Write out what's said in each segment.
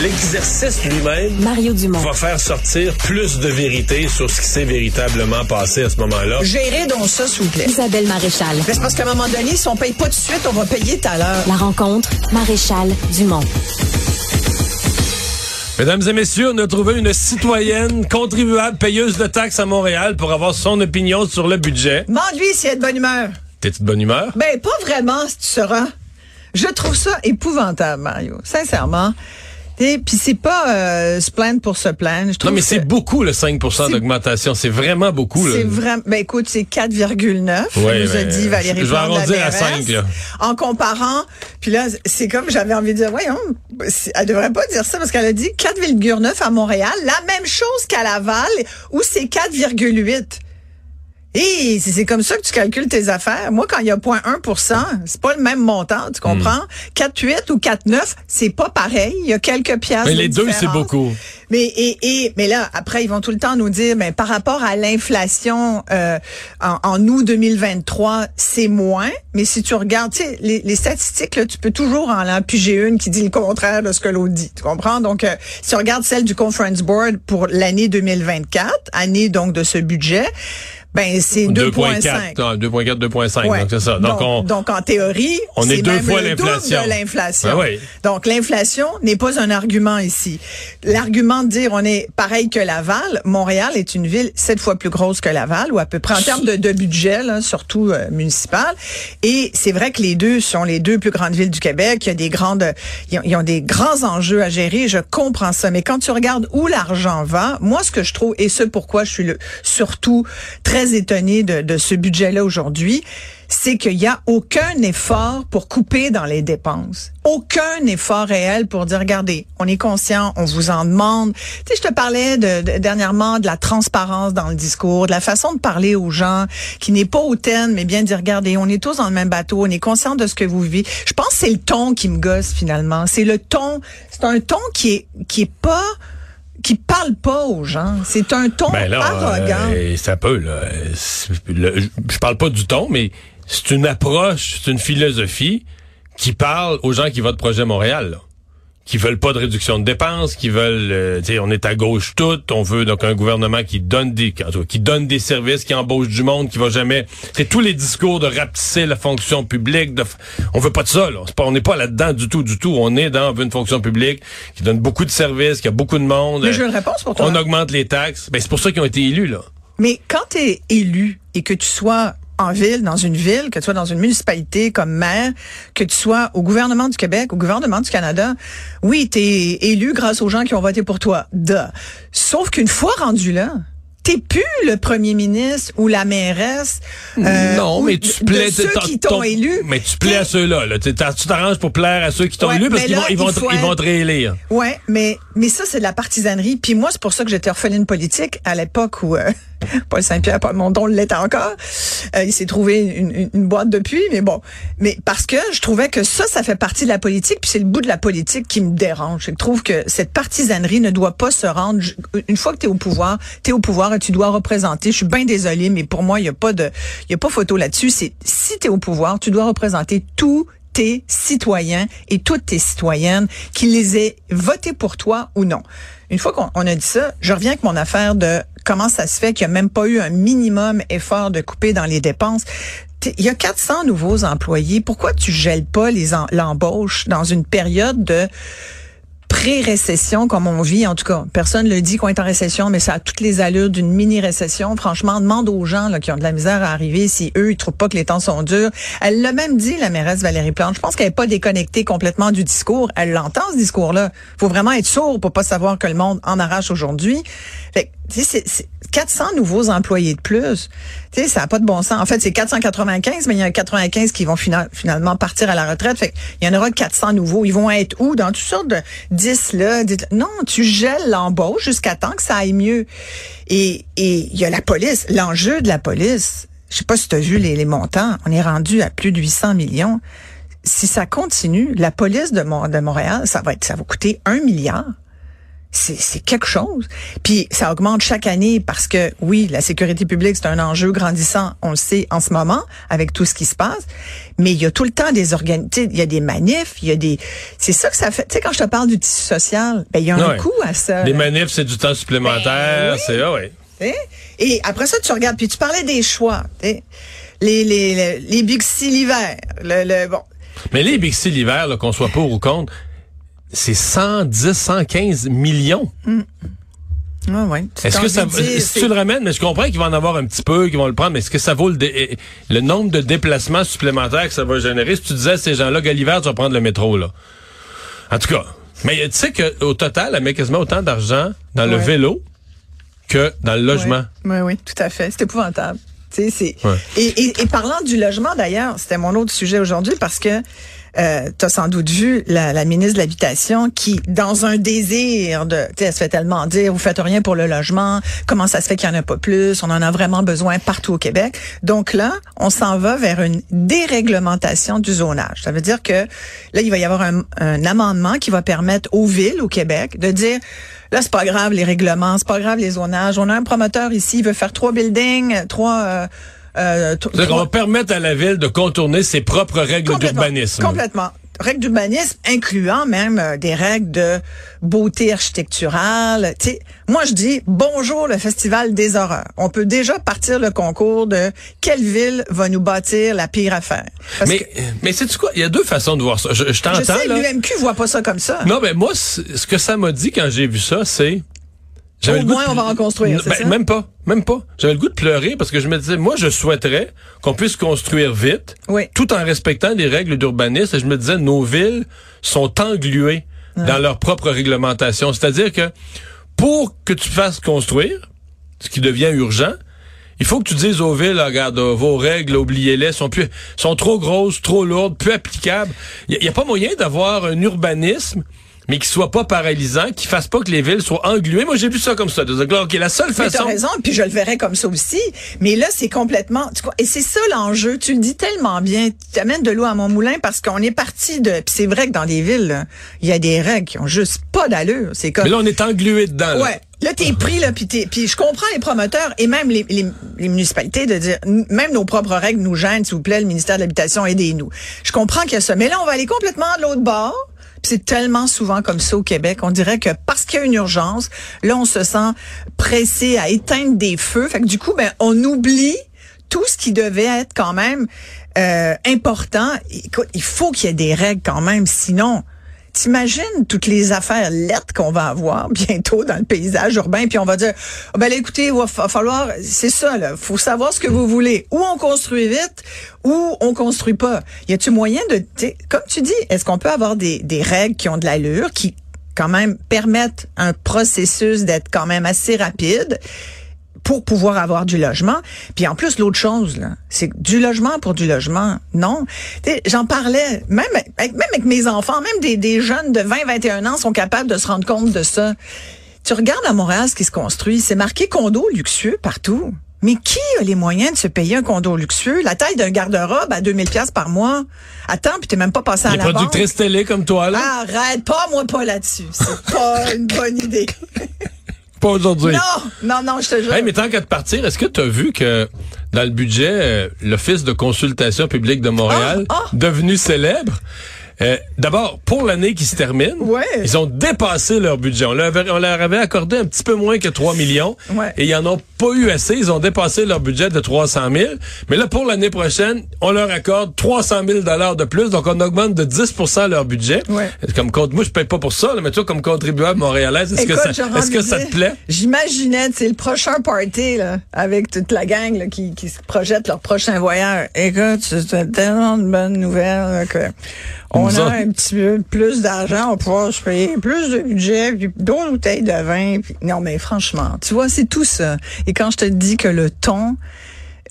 l'exercice lui-même Mario Dumont. va faire sortir plus de vérité sur ce qui s'est véritablement passé à ce moment-là. Gérez donc ça, s'il vous plaît. Isabelle Maréchal. Mais c'est parce qu'à un moment donné, si on paye pas tout de suite, on va payer tout à l'heure. La rencontre, Maréchal Dumont. Mesdames et messieurs, on a trouvé une citoyenne contribuable payeuse de taxes à Montréal pour avoir son opinion sur le budget. Demande-lui s'il est de bonne humeur. T'es-tu de bonne humeur? Ben, pas vraiment, si tu seras. Je trouve ça épouvantable, Mario. Sincèrement. Et puis c'est pas euh, se plaindre pour se plaindre. Je trouve Non, mais c'est beaucoup, le 5% d'augmentation. C'est vraiment beaucoup. là. C'est vraiment. Ben écoute, c'est 4,9. Ouais, nous a ben, dit Valérie je vais arrondir à mairesse. 5, là. En comparant, puis là, c'est comme j'avais envie de dire, voyons, elle devrait pas dire ça parce qu'elle a dit 4,9 à Montréal, la même chose qu'à Laval où c'est 4,8. Et c'est comme ça que tu calcules tes affaires. Moi, quand il y a 0,1% c'est pas le même montant, tu comprends? 4,8 ou 4,9, c'est pas pareil. Il y a quelques piastres. Mais de les deux, c'est beaucoup. Mais et, et mais là après ils vont tout le temps nous dire mais par rapport à l'inflation euh, en, en août 2023 c'est moins mais si tu regardes tu sais les, les statistiques là tu peux toujours en empiger une qui dit le contraire de ce que l'autre dit tu comprends? Donc euh, si tu regardes celle du conference board pour l'année 2024 année donc de ce budget ben c'est 2.5 2.4, non, 2.4, 2.5. Ouais. Donc, c'est ça. Donc, on, donc, en théorie, on est deux même fois l'inflation. de l'inflation. Ben oui. Donc l'inflation n'est pas un argument ici. L'argument de dire on est pareil que Laval, Montréal est une ville sept fois plus grosse que Laval, ou à peu près en termes de, de budget, là, surtout euh, municipal. Et c'est vrai que les deux sont les deux plus grandes villes du Québec. Il y a des grandes, ils ont, ils ont des grands enjeux à gérer. Je comprends ça, mais quand tu regardes où l'argent va, moi ce que je trouve et ce pourquoi je suis le, surtout très étonnée de, de ce budget-là aujourd'hui, c'est qu'il n'y a aucun effort pour couper dans les dépenses. Aucun effort réel pour dire, regardez, on est conscient, on vous en demande. Tu sais, je te parlais de, de- dernièrement de la transparence dans le discours, de la façon de parler aux gens, qui n'est pas hautaine, mais bien dire, regardez, on est tous dans le même bateau, on est conscient de ce que vous vivez. Je pense que c'est le ton qui me gosse finalement. C'est le ton, c'est un ton qui est, qui est pas qui parle pas aux gens. C'est un ton Ben là, arrogant. euh, ça peut, là. Le- je parle pas du ton, mais c'est une approche, c'est une philosophie qui parle aux gens qui votent Projet Montréal, là. Qui veulent pas de réduction de dépenses, qui veulent, euh, tu sais, on est à gauche toute, on veut donc un gouvernement qui donne des, qui donne des services, qui embauche du monde, qui va jamais, c'est tous les discours de rapetisser la fonction publique, de, on veut pas de ça, là. C'est pas, on n'est pas là-dedans du tout, du tout. On est dans on veut une fonction publique qui donne beaucoup de services, qui a beaucoup de monde. Mais j'ai une réponse pour toi. On augmente les taxes. Ben, c'est pour ça qu'ils ont été élus, là. Mais quand tu es élu et que tu sois en ville, dans une ville, que tu sois dans une municipalité comme maire, que tu sois au gouvernement du Québec, au gouvernement du Canada, oui, tu es élu grâce aux gens qui ont voté pour toi. Duh. Sauf qu'une fois rendu là, t'es plus le premier ministre ou la mairesse. euh, non, mais tu plais ceux qui t'ont ton- élu. Mais tu plais à ceux-là. Là. Tu t'arranges pour plaire à ceux qui t'ont Ouais, élu parce qu'ils vont, ils vont, te- faut ils vont être- te réélire. Ouais, mais mais ça c'est de la partisanerie. Puis moi c'est pour ça que j'étais orpheline politique à l'époque où euh, Paul Saint-Pierre, Paul Mondon l'était encore. Euh, il s'est trouvé une, une- une boîte depuis, mais bon. Mais parce que je trouvais que ça, ça fait partie de la politique, puis c'est le bout de la politique qui me dérange. Je trouve que cette partisanerie ne doit pas se rendre. Une fois que tu es au pouvoir, tu es au pouvoir tu dois représenter. Je suis bien désolée, mais pour moi, il y a pas de, il a pas photo là-dessus. C'est si tu es au pouvoir, tu dois représenter tout tes citoyens et toutes tes citoyennes, qu'ils les aient votés pour toi ou non. Une fois qu'on on a dit ça, je reviens avec mon affaire de comment ça se fait qu'il n'y a même pas eu un minimum effort de couper dans les dépenses. Il y a 400 nouveaux employés. Pourquoi tu gèles pas l'embauche dans une période de pré-récession comme on vit, en tout cas. Personne ne le dit qu'on est en récession, mais ça a toutes les allures d'une mini-récession. Franchement, demande aux gens là, qui ont de la misère à arriver si eux, ils trouvent pas que les temps sont durs. Elle l'a même dit, la mairesse Valérie Plante. Je pense qu'elle n'est pas déconnectée complètement du discours. Elle l'entend, ce discours-là. faut vraiment être sourd pour pas savoir que le monde en arrache aujourd'hui. Fait c'est- c'est 400 nouveaux employés de plus. Tu sais, ça n'a pas de bon sens. En fait, c'est 495, mais il y en a 95 qui vont fina- finalement partir à la retraite. Fait il y en aura 400 nouveaux. Ils vont être où? Dans toutes sortes de 10 là. 10 là. Non, tu gèles l'embauche jusqu'à temps que ça aille mieux. Et il y a la police. L'enjeu de la police, je sais pas si tu as vu les, les montants, on est rendu à plus de 800 millions. Si ça continue, la police de, de Montréal, ça va être, ça va coûter un milliard. C'est quelque chose. Puis ça augmente chaque année parce que oui, la sécurité publique c'est un enjeu grandissant, on le sait en ce moment avec tout ce qui se passe, mais il y a tout le temps des organisations, il y a des manifs, il y a des c'est ça que ça fait. Tu sais quand je te parle du tissu social, ben il y a un coût à ça. Les manifs c'est du temps supplémentaire, Ben c'est ah ouais. Et après ça tu regardes puis tu parlais des choix, les les les, les Bixi l'hiver, le, le bon. Mais les Bixi l'hiver qu'on soit pour ou contre c'est 110, 115 millions. Mm. Ah ouais. Est-ce que ça si tu le ramènes, mais je comprends qu'ils vont en avoir un petit peu, qu'ils vont le prendre, mais est-ce que ça vaut le, le nombre de déplacements supplémentaires que ça va générer? Si tu disais à ces gens-là, Gulliver, tu vas prendre le métro, là. En tout cas. Mais tu sais qu'au total, elle met quasiment autant d'argent dans le vélo que dans le logement. Oui, oui, tout à fait. C'est épouvantable. Ouais. et, et, et, parlant du logement d'ailleurs, c'était mon autre sujet aujourd'hui parce que euh, sans doute vu la, ministre de l'Habitation qui, dans un désir de, tu sais, elle se fait tellement dire, vous faites rien pour le logement, comment ça se fait qu'il n'y en a pas plus, on en a vraiment besoin partout au Québec. Donc là, on s'en va vers une déréglementation du zonage. Ça veut dire que là, il va y avoir un, un amendement qui va permettre aux villes au Québec de dire, Là, c'est pas grave les règlements, c'est pas grave les zonages. On a un promoteur ici, il veut faire trois buildings, trois. Euh, euh, on va permettre à la ville de contourner ses propres règles d'urbanisme. Complètement. Règles d'urbanisme incluant même euh, des règles de beauté architecturale. sais, moi, je dis bonjour le Festival des horreurs. On peut déjà partir le concours de quelle ville va nous bâtir la pire affaire? mais mais c'est quoi? Il y a deux façons de voir ça. Je, je t'entends. Je sais, l'UMQ voit pas ça comme ça. Non, mais moi, ce que ça m'a dit quand j'ai vu ça, c'est au moins, on va en construire, ben, ça? Même pas, même pas. J'avais le goût de pleurer parce que je me disais, moi, je souhaiterais qu'on puisse construire vite, tout en respectant les règles d'urbanisme. Et je me disais, nos villes sont engluées dans leur propre réglementation. C'est-à-dire que pour que tu fasses construire, ce qui devient urgent, il faut que tu dises aux villes, regarde, vos règles, oubliez-les, sont plus, sont trop grosses, trop lourdes, peu applicables. Il n'y a, pas moyen d'avoir un urbanisme mais qui soit pas paralysant, qui fasse pas que les villes soient engluées. Moi, j'ai vu ça comme ça. Donc, OK, la seule façon. Tu as raison, puis je le verrais comme ça aussi. Mais là, c'est complètement. Et c'est ça l'enjeu. Tu le dis tellement bien. Tu amènes de l'eau à mon moulin parce qu'on est parti de. Puis c'est vrai que dans les villes, il y a des règles qui ont juste pas d'allure. C'est comme. Mais là, on est englué dedans. Là. Ouais. Là, t'es pris, là, puis puis je comprends les promoteurs et même les, les, les, municipalités de dire, même nos propres règles nous gênent, s'il vous plaît, le ministère de l'Habitation, aidez-nous. Je comprends qu'il y a ça. Mais là, on va aller complètement de l'autre bord. C'est tellement souvent comme ça au Québec. On dirait que parce qu'il y a une urgence, là, on se sent pressé à éteindre des feux. Fait que du coup, ben, on oublie tout ce qui devait être quand même euh, important. Écoute, il faut qu'il y ait des règles quand même, sinon T'imagines toutes les affaires lettres qu'on va avoir bientôt dans le paysage urbain, puis on va dire, oh, ben écoutez, il va falloir, c'est ça, là, faut savoir ce que vous voulez. Ou on construit vite, ou on construit pas. Y a-tu moyen de, comme tu dis, est-ce qu'on peut avoir des, des règles qui ont de l'allure, qui quand même permettent un processus d'être quand même assez rapide? Pour pouvoir avoir du logement. Puis en plus, l'autre chose, là, c'est du logement pour du logement. Non. J'en parlais, même avec, même avec mes enfants, même des, des jeunes de 20, 21 ans sont capables de se rendre compte de ça. Tu regardes à Montréal ce qui se construit, c'est marqué condo luxueux partout. Mais qui a les moyens de se payer un condo luxueux? La taille d'un garde-robe à 2000 pièces par mois. Attends, puis t'es même pas passé à la banque. Les productrices télé comme toi, là. Arrête, pas moi pas là-dessus. C'est pas une bonne idée. Pas aujourd'hui. Non, non, non, je te jure. Hey, mais tant qu'à te partir, est-ce que tu as vu que dans le budget, euh, l'Office de consultation publique de Montréal, Ah, ah. devenu célèbre, euh, D'abord, pour l'année qui se termine, Ouais. ils ont dépassé leur budget. On leur, avait, on leur avait accordé un petit peu moins que 3 millions. Ouais. Et ils en ont pas eu assez. Ils ont dépassé leur budget de 300 000. Mais là, pour l'année prochaine, on leur accorde 300 000 dollars de plus. Donc, on augmente de 10% leur budget. Ouais. Comme compte, moi, je paye pas pour ça, là, mais toi, comme contribuable montréalaise, est-ce que ça, que te plaît? J'imaginais, c'est le prochain party, là, avec toute la gang, là, qui, qui se projette leur prochain voyage. Écoute, c'est tellement de bonnes nouvelles, que on a un petit peu plus d'argent, on pouvoir se payer plus de budget, puis d'autres bouteilles de vin. puis- Non, mais franchement, tu vois, c'est tout ça. Et quand je te dis que le ton,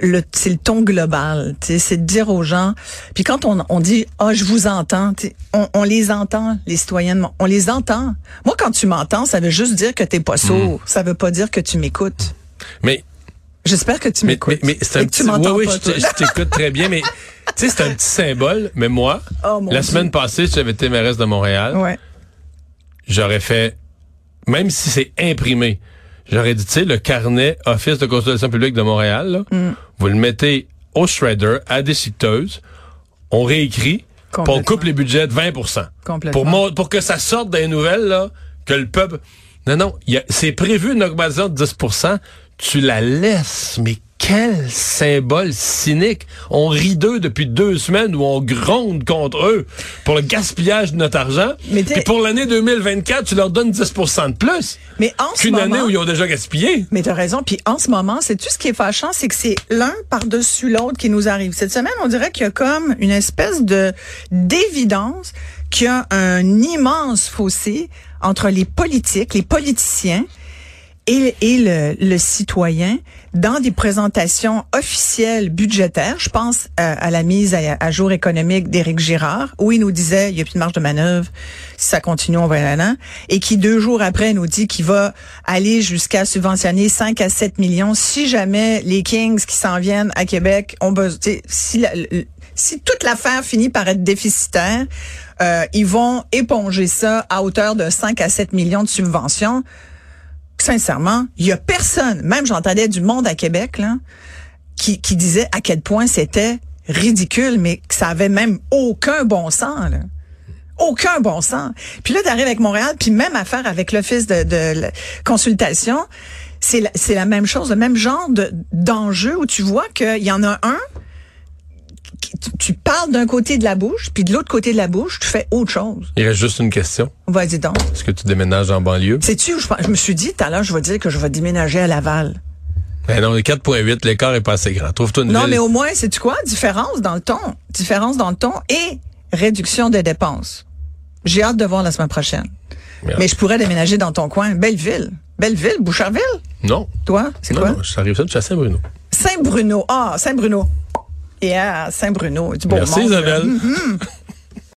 le, c'est le ton global, c'est de dire aux gens. Puis quand on, on dit ah je vous entends, on, on les entend les citoyens, on les entend. Moi quand tu m'entends, ça veut juste dire que t'es pas sourd. Ça veut pas dire que tu m'écoutes. Mais J'espère que tu m'écoutes. mais, mais c'est un petit, tu oui, oui, pas, je t'écoute très bien, mais tu sais, c'est un petit symbole. Mais moi, Oh, la Dieu. semaine passée, si j'avais été mairesse de Montréal, Ouais. j'aurais fait même si c'est imprimé, j'aurais dit, tu sais, le carnet Office de consultation publique de Montréal, là, Mm. vous le mettez au shredder, à déchiqueteuse, on réécrit, puis on coupe les budgets de 20 Complètement. pour, pour que ça sorte des nouvelles, là, que le peuple... Non, non, c'est prévu une augmentation de 10% tu la laisses, mais quel symbole cynique. On rit d'eux depuis deux semaines où on gronde contre eux pour le gaspillage de notre argent. Mais Puis pour l'année 2024, tu leur donnes 10 de plus Mais en ce qu'une moment, année où ils ont déjà gaspillé. Mais tu as raison. Puis en ce moment, c'est tout ce qui est fâchant, c'est que c'est l'un par-dessus l'autre qui nous arrive. Cette semaine, on dirait qu'il y a comme une espèce de d'évidence qu'il y a un immense fossé entre les politiques, les politiciens et, et le, le citoyen dans des présentations officielles budgétaires. Je pense à, à la mise à, jour économique d'Éric Girard, où il nous disait il n'y a plus de marge de manœuvre, si ça continue, on va aller là, et qui deux jours après nous dit qu'il va aller jusqu'à subventionner 5 à 7 millions si jamais les Kings qui s'en viennent à Québec ont besoin. Si, la- si toute l'affaire finit par être déficitaire, euh, ils vont éponger ça à hauteur de 5 à 7 millions de subventions sincèrement, il y a personne, même j'entendais du monde à Québec, là, qui, qui disait à quel point c'était ridicule, mais que ça avait même aucun bon sens. Aucun bon sens. Puis là, t'arrives avec Montréal, puis même affaire avec l'Office de, consultation, c'est la, la même chose, le même genre de, d'enjeu où tu vois qu'il y en a un, tu, parles d'un côté de la bouche, puis de l'autre côté de la bouche, tu fais autre chose. Il reste juste une question. Vas-y donc. Est-ce que tu déménages en banlieue? Sais-tu où je, je me suis dit, tout à l'heure, je vais dire que je vais déménager à Laval. Ben non, les 4.8, l'écart est pas assez grand. Trouve-toi une Non, ville. mais au moins, c'est tu quoi? Différence dans le ton. Différence dans le ton et réduction des dépenses. J'ai hâte de voir la semaine prochaine. Merde. Mais je pourrais déménager dans ton coin. Belleville. Belleville, Boucherville? Non. Toi, c'est Non, quoi? non, j'arrive ça de Chassin-Bruno. Saint-Bruno. Ah, Saint-Bruno. Yeah, Saint-Bruno. Du beau Merci monde. Isabelle. Mhm.